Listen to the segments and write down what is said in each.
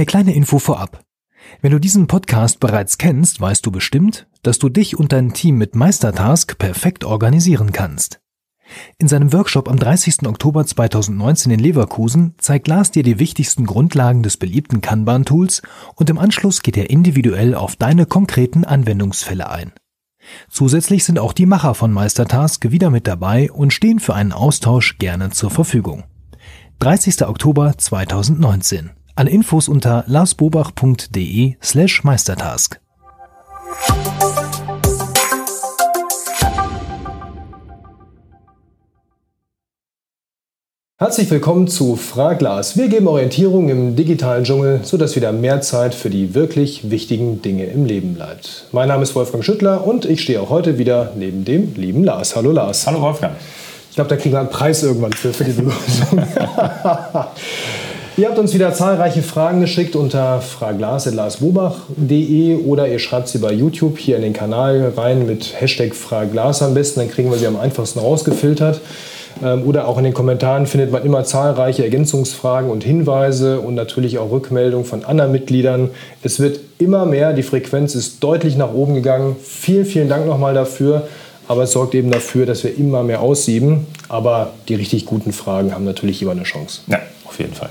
Eine kleine Info vorab. Wenn du diesen Podcast bereits kennst, weißt du bestimmt, dass du dich und dein Team mit Meistertask perfekt organisieren kannst. In seinem Workshop am 30. Oktober 2019 in Leverkusen zeigt Lars dir die wichtigsten Grundlagen des beliebten Kanban-Tools und im Anschluss geht er individuell auf deine konkreten Anwendungsfälle ein. Zusätzlich sind auch die Macher von Meistertask wieder mit dabei und stehen für einen Austausch gerne zur Verfügung. 30. Oktober 2019. Alle Infos unter larsbobach.de slash Meistertask. Herzlich willkommen zu Fraglas. Wir geben Orientierung im digitalen Dschungel, sodass wieder mehr Zeit für die wirklich wichtigen Dinge im Leben bleibt. Mein Name ist Wolfgang Schüttler und ich stehe auch heute wieder neben dem lieben Lars. Hallo Lars. Hallo Wolfgang. Ich glaube, da kriegen wir einen Preis irgendwann für, für diese Lösung. Ihr habt uns wieder zahlreiche Fragen geschickt unter fraglas.larsbobach.de oder ihr schreibt sie bei YouTube hier in den Kanal rein mit Hashtag Fraglas am besten, dann kriegen wir sie am einfachsten rausgefiltert. Ähm, oder auch in den Kommentaren findet man immer zahlreiche Ergänzungsfragen und Hinweise und natürlich auch Rückmeldungen von anderen Mitgliedern. Es wird immer mehr, die Frequenz ist deutlich nach oben gegangen. Vielen, vielen Dank nochmal dafür. Aber es sorgt eben dafür, dass wir immer mehr aussieben. Aber die richtig guten Fragen haben natürlich immer eine Chance. Ja, auf jeden Fall.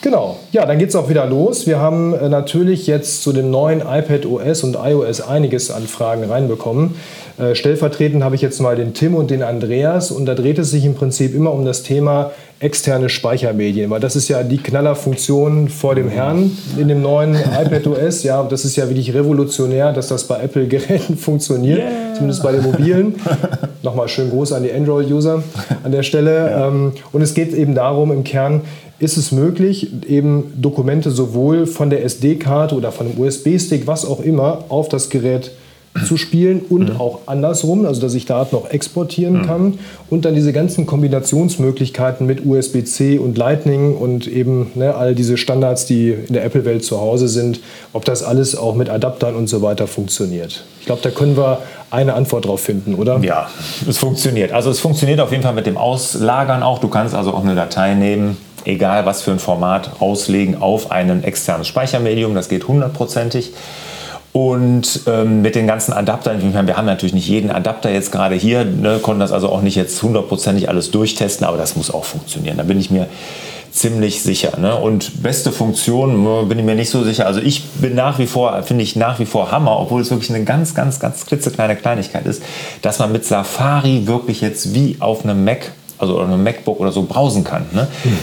Genau, ja, dann geht es auch wieder los. Wir haben äh, natürlich jetzt zu dem neuen iPad OS und iOS einiges an Fragen reinbekommen. Äh, stellvertretend habe ich jetzt mal den Tim und den Andreas und da dreht es sich im Prinzip immer um das Thema externe Speichermedien, weil das ist ja die Knallerfunktion vor dem Herrn in dem neuen iPad OS. Ja, das ist ja wirklich revolutionär, dass das bei Apple-Geräten funktioniert, yeah. zumindest bei den mobilen. Nochmal schön groß an die Android-User an der Stelle. Ja. Ähm, und es geht eben darum, im Kern, ist es möglich, eben Dokumente sowohl von der SD-Karte oder von dem USB-Stick, was auch immer, auf das Gerät zu zu spielen und mhm. auch andersrum, also dass ich Daten noch exportieren mhm. kann und dann diese ganzen Kombinationsmöglichkeiten mit USB-C und Lightning und eben ne, all diese Standards, die in der Apple-Welt zu Hause sind, ob das alles auch mit Adaptern und so weiter funktioniert. Ich glaube, da können wir eine Antwort drauf finden, oder? Ja, es funktioniert. Also es funktioniert auf jeden Fall mit dem Auslagern auch. Du kannst also auch eine Datei nehmen, egal was für ein Format, auslegen auf ein externes Speichermedium. Das geht hundertprozentig. Und ähm, mit den ganzen Adaptern, ich meine, wir haben natürlich nicht jeden Adapter jetzt gerade hier, ne, konnten das also auch nicht jetzt hundertprozentig alles durchtesten, aber das muss auch funktionieren. Da bin ich mir ziemlich sicher. Ne? Und beste Funktion bin ich mir nicht so sicher. Also ich bin nach wie vor, finde ich nach wie vor Hammer, obwohl es wirklich eine ganz, ganz, ganz klitzekleine Kleinigkeit ist, dass man mit Safari wirklich jetzt wie auf einem Mac also einem MacBook oder so browsen kann. Ne? Mhm.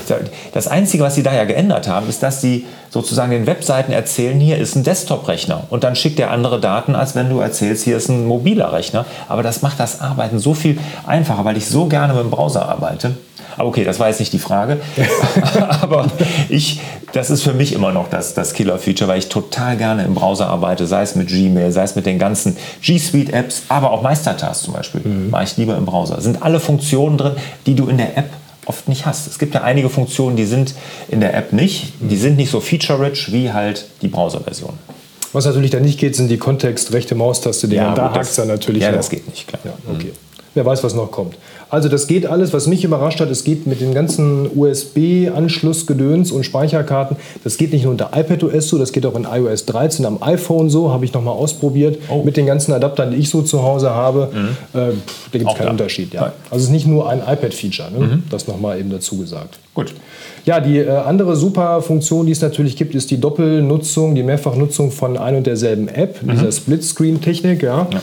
Das Einzige, was sie da ja geändert haben, ist, dass sie sozusagen den Webseiten erzählen, hier ist ein Desktop-Rechner und dann schickt er andere Daten, als wenn du erzählst, hier ist ein mobiler Rechner. Aber das macht das Arbeiten so viel einfacher, weil ich so gerne mit dem Browser arbeite. Aber okay, das war jetzt nicht die Frage. Aber ich, das ist für mich immer noch das, das Killer-Feature, weil ich total gerne im Browser arbeite, sei es mit Gmail, sei es mit den ganzen G Suite-Apps, aber auch Meistertask zum Beispiel, mhm. mache ich lieber im Browser. Sind alle Funktionen drin, die du in der App oft nicht hast. Es gibt ja einige Funktionen, die sind in der App nicht, die sind nicht so feature-rich wie halt die Browser-Version. Was natürlich da nicht geht, sind die kontextrechte Maustaste, die ja, da hakt dann natürlich. Ja, noch. das geht nicht, klar. Ja, okay. Mhm. Wer weiß, was noch kommt. Also das geht alles, was mich überrascht hat, es geht mit den ganzen USB-Anschlussgedöns und Speicherkarten. Das geht nicht nur unter iPadOS so, das geht auch in iOS 13 am iPhone so, habe ich nochmal ausprobiert. Oh. Mit den ganzen Adaptern, die ich so zu Hause habe, mhm. äh, da gibt es keinen Unterschied. Ja. Also es ist nicht nur ein iPad-Feature, ne? mhm. das nochmal eben dazu gesagt. Gut. Ja, die äh, andere super Funktion, die es natürlich gibt, ist die Doppelnutzung, die Mehrfachnutzung von ein und derselben App, mhm. dieser Split-Screen-Technik. Ja. ja.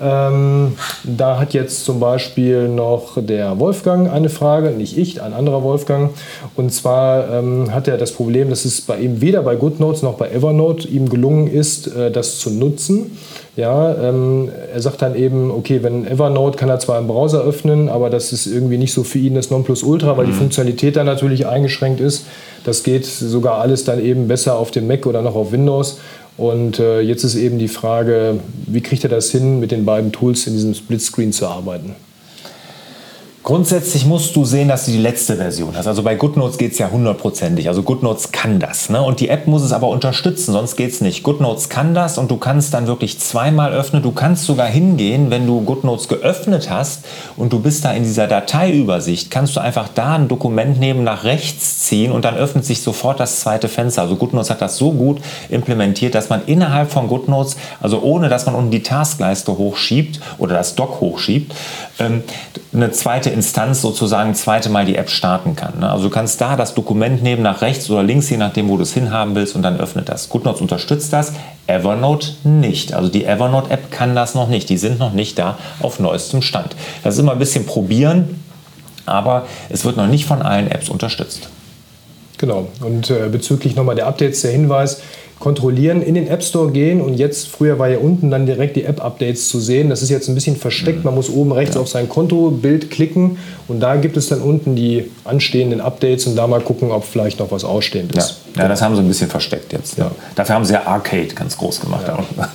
Ähm, da hat jetzt zum Beispiel noch der Wolfgang eine Frage, nicht ich, ein anderer Wolfgang. Und zwar ähm, hat er das Problem, dass es bei ihm weder bei GoodNotes noch bei Evernote ihm gelungen ist, äh, das zu nutzen. Ja, ähm, er sagt dann eben, okay, wenn Evernote kann er zwar im Browser öffnen, aber das ist irgendwie nicht so für ihn das Nonplusultra, weil mhm. die Funktionalität dann natürlich eingeschränkt ist. Das geht sogar alles dann eben besser auf dem Mac oder noch auf Windows. Und äh, jetzt ist eben die Frage, wie kriegt er das hin, mit den beiden Tools in diesem Splitscreen zu arbeiten? Grundsätzlich musst du sehen, dass du die letzte Version hast. Also bei GoodNotes geht es ja hundertprozentig. Also GoodNotes kann das. Ne? Und die App muss es aber unterstützen, sonst geht es nicht. GoodNotes kann das und du kannst dann wirklich zweimal öffnen. Du kannst sogar hingehen, wenn du GoodNotes geöffnet hast und du bist da in dieser Dateiübersicht, kannst du einfach da ein Dokument nehmen, nach rechts ziehen und dann öffnet sich sofort das zweite Fenster. Also GoodNotes hat das so gut implementiert, dass man innerhalb von GoodNotes, also ohne dass man unten die Taskleiste hochschiebt oder das Dock hochschiebt, ähm, eine zweite Instanz sozusagen zweite Mal die App starten kann. Ne? Also du kannst da das Dokument nehmen, nach rechts oder links, je nachdem, wo du es hinhaben willst und dann öffnet das. GoodNotes unterstützt das, Evernote nicht. Also die Evernote-App kann das noch nicht. Die sind noch nicht da auf neuestem Stand. Das ist immer ein bisschen probieren, aber es wird noch nicht von allen Apps unterstützt. Genau. Und äh, bezüglich nochmal der Updates der Hinweis, kontrollieren, in den App Store gehen und jetzt, früher war ja unten dann direkt die App-Updates zu sehen. Das ist jetzt ein bisschen versteckt. Mhm. Man muss oben rechts ja. auf sein Kontobild klicken und da gibt es dann unten die anstehenden Updates und da mal gucken, ob vielleicht noch was ausstehend ist. Ja, ja das haben sie ein bisschen versteckt jetzt. Ja. Dafür haben sie ja Arcade ganz groß gemacht. Ja.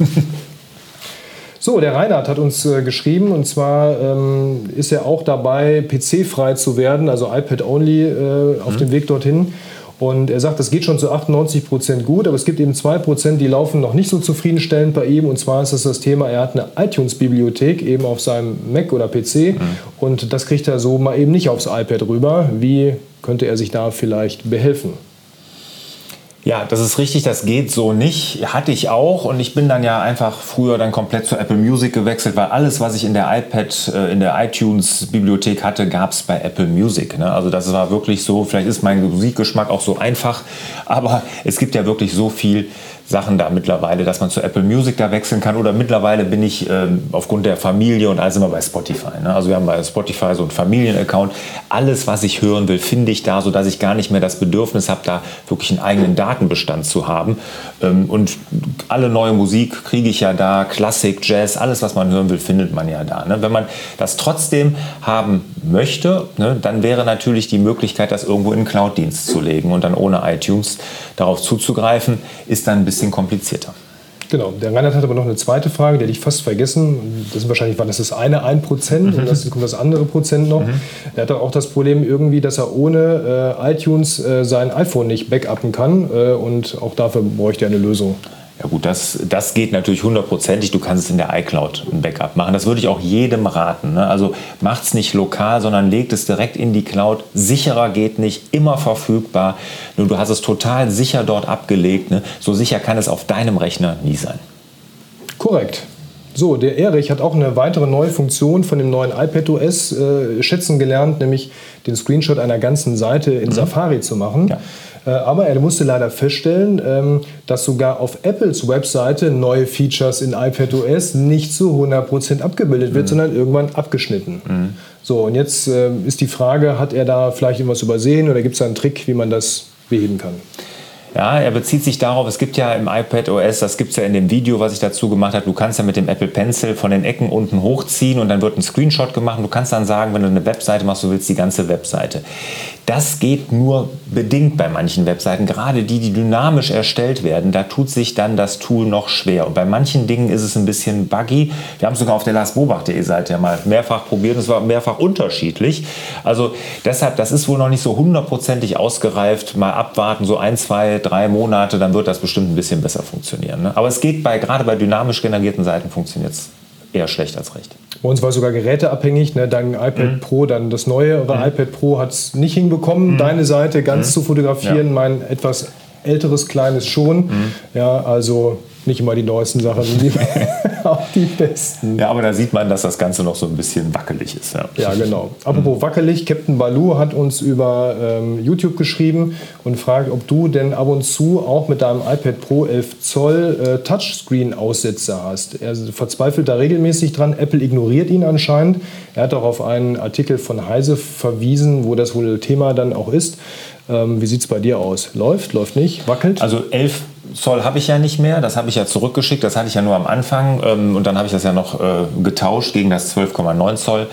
So, der Reinhard hat uns äh, geschrieben und zwar ähm, ist er auch dabei, PC-frei zu werden, also iPad-only äh, auf mhm. dem Weg dorthin. Und er sagt, das geht schon zu 98 Prozent gut, aber es gibt eben zwei Prozent, die laufen noch nicht so zufriedenstellend bei ihm. Und zwar ist das das Thema, er hat eine iTunes-Bibliothek eben auf seinem Mac oder PC mhm. und das kriegt er so mal eben nicht aufs iPad rüber. Wie könnte er sich da vielleicht behelfen? Ja, das ist richtig, das geht so nicht. Hatte ich auch und ich bin dann ja einfach früher dann komplett zu Apple Music gewechselt, weil alles, was ich in der iPad, äh, in der iTunes-Bibliothek hatte, gab es bei Apple Music. Ne? Also das war wirklich so, vielleicht ist mein Musikgeschmack auch so einfach, aber es gibt ja wirklich so viel Sachen da mittlerweile, dass man zu Apple Music da wechseln kann. Oder mittlerweile bin ich ähm, aufgrund der Familie und alles immer bei Spotify. Ne? Also wir haben bei Spotify so einen Familienaccount. Alles, was ich hören will, finde ich da, sodass ich gar nicht mehr das Bedürfnis habe, da wirklich einen eigenen Datenbestand zu haben. Ähm, und alle neue Musik kriege ich ja da, Klassik, Jazz, alles, was man hören will, findet man ja da. Ne? Wenn man das trotzdem haben möchte, ne, dann wäre natürlich die Möglichkeit, das irgendwo in einen Cloud-Dienst zu legen und dann ohne iTunes darauf zuzugreifen, ist dann ein bisschen komplizierter. Genau, der Reinhard hat aber noch eine zweite Frage, die hätte ich fast vergessen. Das ist wahrscheinlich, war das das eine 1% mhm. und das kommt das andere Prozent noch. Mhm. Er hat auch das Problem irgendwie, dass er ohne äh, iTunes äh, sein iPhone nicht backuppen kann äh, und auch dafür bräuchte er eine Lösung. Ja gut, das, das geht natürlich hundertprozentig. Du kannst es in der iCloud ein Backup machen. Das würde ich auch jedem raten. Ne? Also macht es nicht lokal, sondern legt es direkt in die Cloud. Sicherer geht nicht, immer verfügbar. Nur du hast es total sicher dort abgelegt. Ne? So sicher kann es auf deinem Rechner nie sein. Korrekt. So, der Erich hat auch eine weitere neue Funktion von dem neuen iPad OS äh, schätzen gelernt, nämlich den Screenshot einer ganzen Seite in mhm. Safari zu machen. Ja. Äh, aber er musste leider feststellen, ähm, dass sogar auf Apples Webseite neue Features in iPadOS nicht zu 100% abgebildet wird, mhm. sondern irgendwann abgeschnitten. Mhm. So, und jetzt äh, ist die Frage, hat er da vielleicht irgendwas übersehen oder gibt es da einen Trick, wie man das beheben kann? Ja, er bezieht sich darauf, es gibt ja im iPad OS, das gibt es ja in dem Video, was ich dazu gemacht habe, du kannst ja mit dem Apple Pencil von den Ecken unten hochziehen und dann wird ein Screenshot gemacht. Und du kannst dann sagen, wenn du eine Webseite machst, du willst die ganze Webseite. Das geht nur bedingt bei manchen Webseiten, gerade die, die dynamisch erstellt werden, da tut sich dann das Tool noch schwer. Und bei manchen Dingen ist es ein bisschen buggy. Wir haben es sogar auf der larsbobach.de Seite ja mal mehrfach probiert und es war mehrfach unterschiedlich. Also deshalb, das ist wohl noch nicht so hundertprozentig ausgereift. Mal abwarten, so ein, zwei, drei Monate, dann wird das bestimmt ein bisschen besser funktionieren. Ne? Aber es geht bei, gerade bei dynamisch generierten Seiten funktioniert es eher schlecht als recht. Bei uns war sogar geräteabhängig. Ne? Dein iPad mhm. Pro, dann das neuere mhm. iPad Pro hat es nicht hinbekommen, mhm. deine Seite ganz mhm. zu fotografieren. Ja. Mein etwas älteres kleines schon. Mhm. Ja, also nicht immer die neuesten Sachen sind die, auch die besten. Ja, aber da sieht man, dass das Ganze noch so ein bisschen wackelig ist. Ja, ja genau. Apropos mhm. wackelig, Captain Baloo hat uns über ähm, YouTube geschrieben und fragt, ob du denn ab und zu auch mit deinem iPad Pro 11 Zoll äh, Touchscreen-Aussetzer hast. Er verzweifelt da regelmäßig dran. Apple ignoriert ihn anscheinend. Er hat auch auf einen Artikel von Heise verwiesen, wo das wohl Thema dann auch ist. Ähm, wie sieht es bei dir aus? Läuft, läuft nicht, wackelt? Also 11 Zoll habe ich ja nicht mehr, das habe ich ja zurückgeschickt, das hatte ich ja nur am Anfang ähm, und dann habe ich das ja noch äh, getauscht gegen das 12,9 Zoll.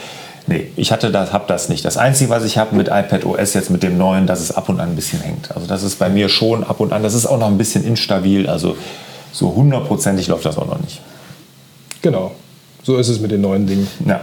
Nee, ich hatte das, habe das nicht. Das Einzige, was ich habe mit iPad OS jetzt mit dem neuen, dass es ab und an ein bisschen hängt. Also das ist bei mir schon ab und an, das ist auch noch ein bisschen instabil, also so hundertprozentig läuft das auch noch nicht. Genau, so ist es mit den neuen Dingen. Ja.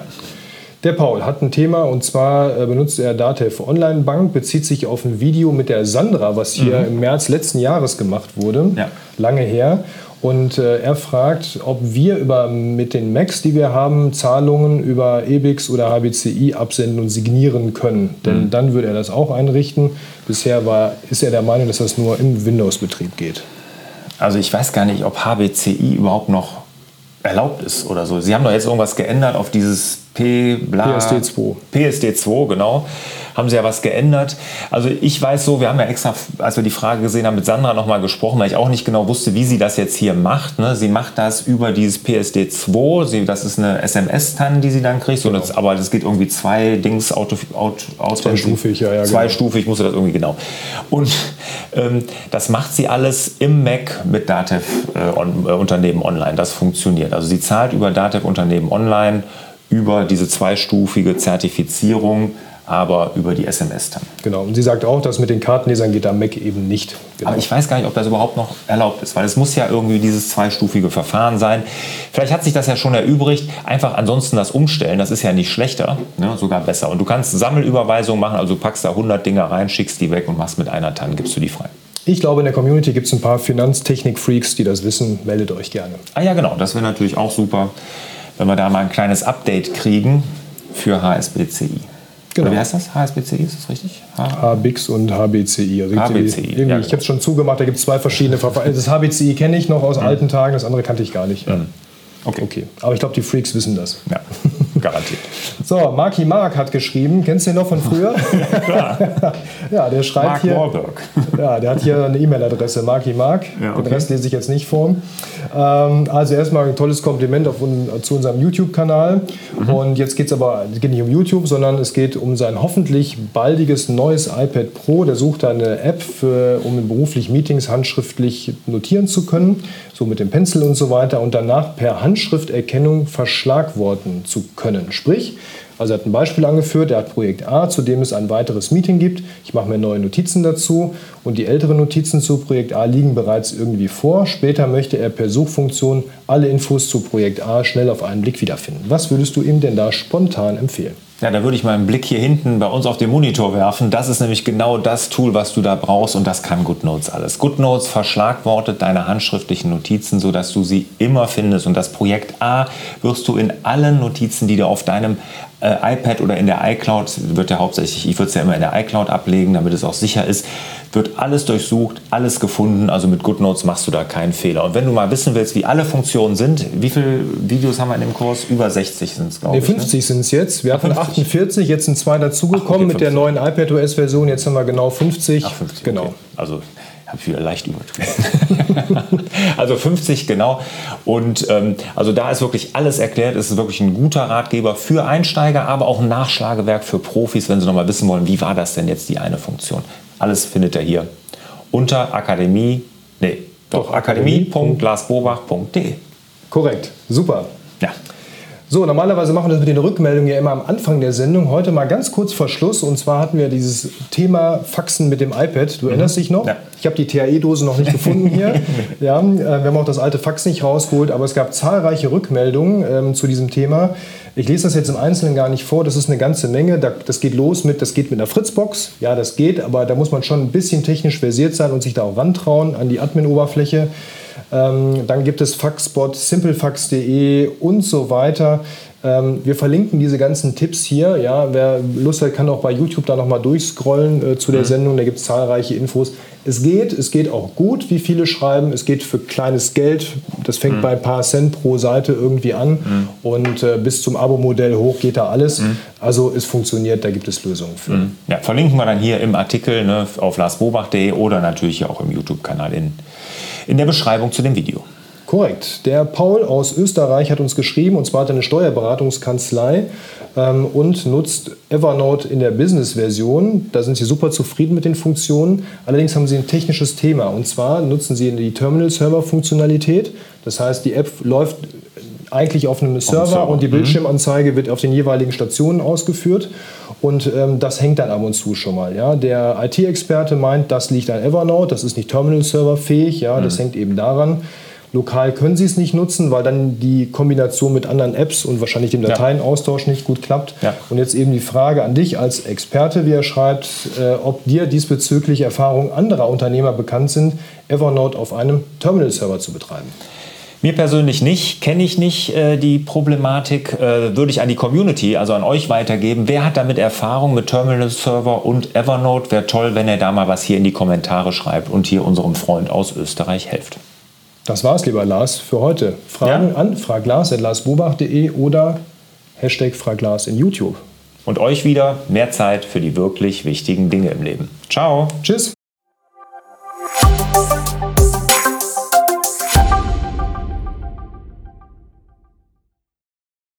Der Paul hat ein Thema und zwar äh, benutzt er Datev Online Bank, bezieht sich auf ein Video mit der Sandra, was hier mhm. im März letzten Jahres gemacht wurde, ja. lange her. Und äh, er fragt, ob wir über, mit den Macs, die wir haben, Zahlungen über EBIX oder HBCI absenden und signieren können. Denn mhm. dann würde er das auch einrichten. Bisher war, ist er der Meinung, dass das nur im Windows-Betrieb geht. Also ich weiß gar nicht, ob HBCI überhaupt noch erlaubt ist oder so. Sie haben doch jetzt irgendwas geändert auf dieses P, bla, PSD2. PSD2, genau haben sie ja was geändert. Also ich weiß so, wir haben ja extra, als wir die Frage gesehen haben, mit Sandra nochmal gesprochen, weil ich auch nicht genau wusste, wie sie das jetzt hier macht. Ne? Sie macht das über dieses PSD2, sie, das ist eine SMS-TAN, die sie dann kriegt, genau. das, aber das geht irgendwie zwei Dings auto, auto, auto Zweistufig, ja, ja. Zweistufig genau. musste das irgendwie genau. Und ähm, das macht sie alles im Mac mit Datev äh, on, äh, Unternehmen online. Das funktioniert. Also sie zahlt über Datev Unternehmen online über diese zweistufige Zertifizierung aber über die SMS dann. Genau, und sie sagt auch, dass mit den Kartenlesern geht am Mac eben nicht. Genau. Aber ich weiß gar nicht, ob das überhaupt noch erlaubt ist, weil es muss ja irgendwie dieses zweistufige Verfahren sein. Vielleicht hat sich das ja schon erübrigt. Einfach ansonsten das umstellen, das ist ja nicht schlechter, ne, sogar besser. Und du kannst Sammelüberweisungen machen, also du packst da 100 Dinger rein, schickst die weg und machst mit einer TAN, gibst du die frei. Ich glaube, in der Community gibt es ein paar Finanztechnik-Freaks, die das wissen. Meldet euch gerne. Ah ja, genau, das wäre natürlich auch super, wenn wir da mal ein kleines Update kriegen für HSBCI. Genau. Oder wie heißt das? HSBCI, ist das richtig? HBIX und HBCI. Also HBCI. Ja, ich habe es schon zugemacht, da gibt es zwei verschiedene Verfahren. Das HBCI kenne ich noch aus mhm. alten Tagen, das andere kannte ich gar nicht. Mhm. Okay. okay. Aber ich glaube, die Freaks wissen das. Ja, garantiert. so, Marky Mark hat geschrieben. Kennst du den noch von früher? ja, klar. ja, der schreibt Mark hier. Warburg. ja, der hat hier eine E-Mail-Adresse, Marky Mark. Ja, okay. Den Rest lese ich jetzt nicht vor. Ähm, also erstmal ein tolles Kompliment auf, zu unserem YouTube-Kanal. Mhm. Und jetzt geht es aber geht nicht um YouTube, sondern es geht um sein hoffentlich baldiges neues iPad Pro. Der sucht eine App, für, um in beruflich Meetings handschriftlich notieren zu können so mit dem Pencil und so weiter und danach per Handschrifterkennung verschlagworten zu können. Sprich, also er hat ein Beispiel angeführt, er hat Projekt A, zu dem es ein weiteres Meeting gibt. Ich mache mir neue Notizen dazu und die älteren Notizen zu Projekt A liegen bereits irgendwie vor. Später möchte er per Suchfunktion alle Infos zu Projekt A schnell auf einen Blick wiederfinden. Was würdest du ihm denn da spontan empfehlen? Ja, da würde ich mal einen Blick hier hinten bei uns auf den Monitor werfen. Das ist nämlich genau das Tool, was du da brauchst und das kann GoodNotes alles. GoodNotes verschlagwortet deine handschriftlichen Notizen, sodass du sie immer findest. Und das Projekt A wirst du in allen Notizen, die du auf deinem äh, iPad oder in der iCloud, wird ja hauptsächlich, ich würde es ja immer in der iCloud ablegen, damit es auch sicher ist, wird alles durchsucht, alles gefunden. Also mit GoodNotes machst du da keinen Fehler. Und wenn du mal wissen willst, wie alle Funktionen sind, wie viele Videos haben wir in dem Kurs? Über 60 sind es, glaube nee, ich. 50 ne? sind es jetzt. Wir hatten 48, jetzt sind zwei dazugekommen okay, mit der neuen iPadOS-Version. Jetzt haben wir genau 50. Ach, 50 genau. Okay. Also habe ich wieder leicht übertrieben. also 50 genau. Und ähm, also da ist wirklich alles erklärt. Es ist wirklich ein guter Ratgeber für Einsteiger, aber auch ein Nachschlagewerk für Profis, wenn sie noch mal wissen wollen, wie war das denn jetzt die eine Funktion. Alles findet ihr hier unter Akademie, nee, doch, doch akademie.glasbobach.de. Korrekt, super. Ja. So, normalerweise machen wir das mit den Rückmeldungen ja immer am Anfang der Sendung. Heute mal ganz kurz vor Schluss. Und zwar hatten wir dieses Thema Faxen mit dem iPad. Du mhm. erinnerst dich noch? Ja. Ich habe die TAE-Dose noch nicht gefunden hier. Ja, äh, wir haben auch das alte Fax nicht rausgeholt, aber es gab zahlreiche Rückmeldungen ähm, zu diesem Thema. Ich lese das jetzt im Einzelnen gar nicht vor. Das ist eine ganze Menge. Das geht los mit, das geht mit einer Fritzbox. Ja, das geht, aber da muss man schon ein bisschen technisch versiert sein und sich da auch rantrauen an die Admin-Oberfläche. Ähm, dann gibt es Faxbot, simplefax.de und so weiter. Ähm, wir verlinken diese ganzen Tipps hier. Ja, wer Lust hat, kann auch bei YouTube da nochmal durchscrollen äh, zu der mhm. Sendung. Da gibt es zahlreiche Infos. Es geht, es geht auch gut, wie viele schreiben. Es geht für kleines Geld. Das fängt mhm. bei ein paar Cent pro Seite irgendwie an. Mhm. Und äh, bis zum Abo-Modell hoch geht da alles. Mhm. Also es funktioniert, da gibt es Lösungen für. Mhm. Ja, verlinken wir dann hier im Artikel ne, auf larsbobach.de oder natürlich auch im YouTube-Kanal in in der Beschreibung zu dem Video. Korrekt. Der Paul aus Österreich hat uns geschrieben, und zwar hat er eine Steuerberatungskanzlei ähm, und nutzt Evernote in der Business-Version. Da sind sie super zufrieden mit den Funktionen. Allerdings haben sie ein technisches Thema. Und zwar nutzen sie die Terminal-Server-Funktionalität. Das heißt, die App läuft eigentlich auf einem Server, Server. und die mhm. Bildschirmanzeige wird auf den jeweiligen Stationen ausgeführt. Und ähm, das hängt dann ab und zu schon mal. Ja? Der IT-Experte meint, das liegt an Evernote, das ist nicht Terminal-Server-fähig, ja? das mhm. hängt eben daran. Lokal können Sie es nicht nutzen, weil dann die Kombination mit anderen Apps und wahrscheinlich dem Dateienaustausch nicht gut klappt. Ja. Und jetzt eben die Frage an dich als Experte, wie er schreibt, äh, ob dir diesbezüglich Erfahrungen anderer Unternehmer bekannt sind, Evernote auf einem Terminal-Server zu betreiben. Mir persönlich nicht, kenne ich nicht äh, die Problematik, äh, würde ich an die Community, also an euch weitergeben. Wer hat damit Erfahrung mit Terminal Server und Evernote? Wäre toll, wenn ihr da mal was hier in die Kommentare schreibt und hier unserem Freund aus Österreich helft. Das war's, lieber Lars, für heute. Fragen Ja. an fraglas.larsbobach.de oder Hashtag fraglas in YouTube. Und euch wieder mehr Zeit für die wirklich wichtigen Dinge im Leben. Ciao! Tschüss!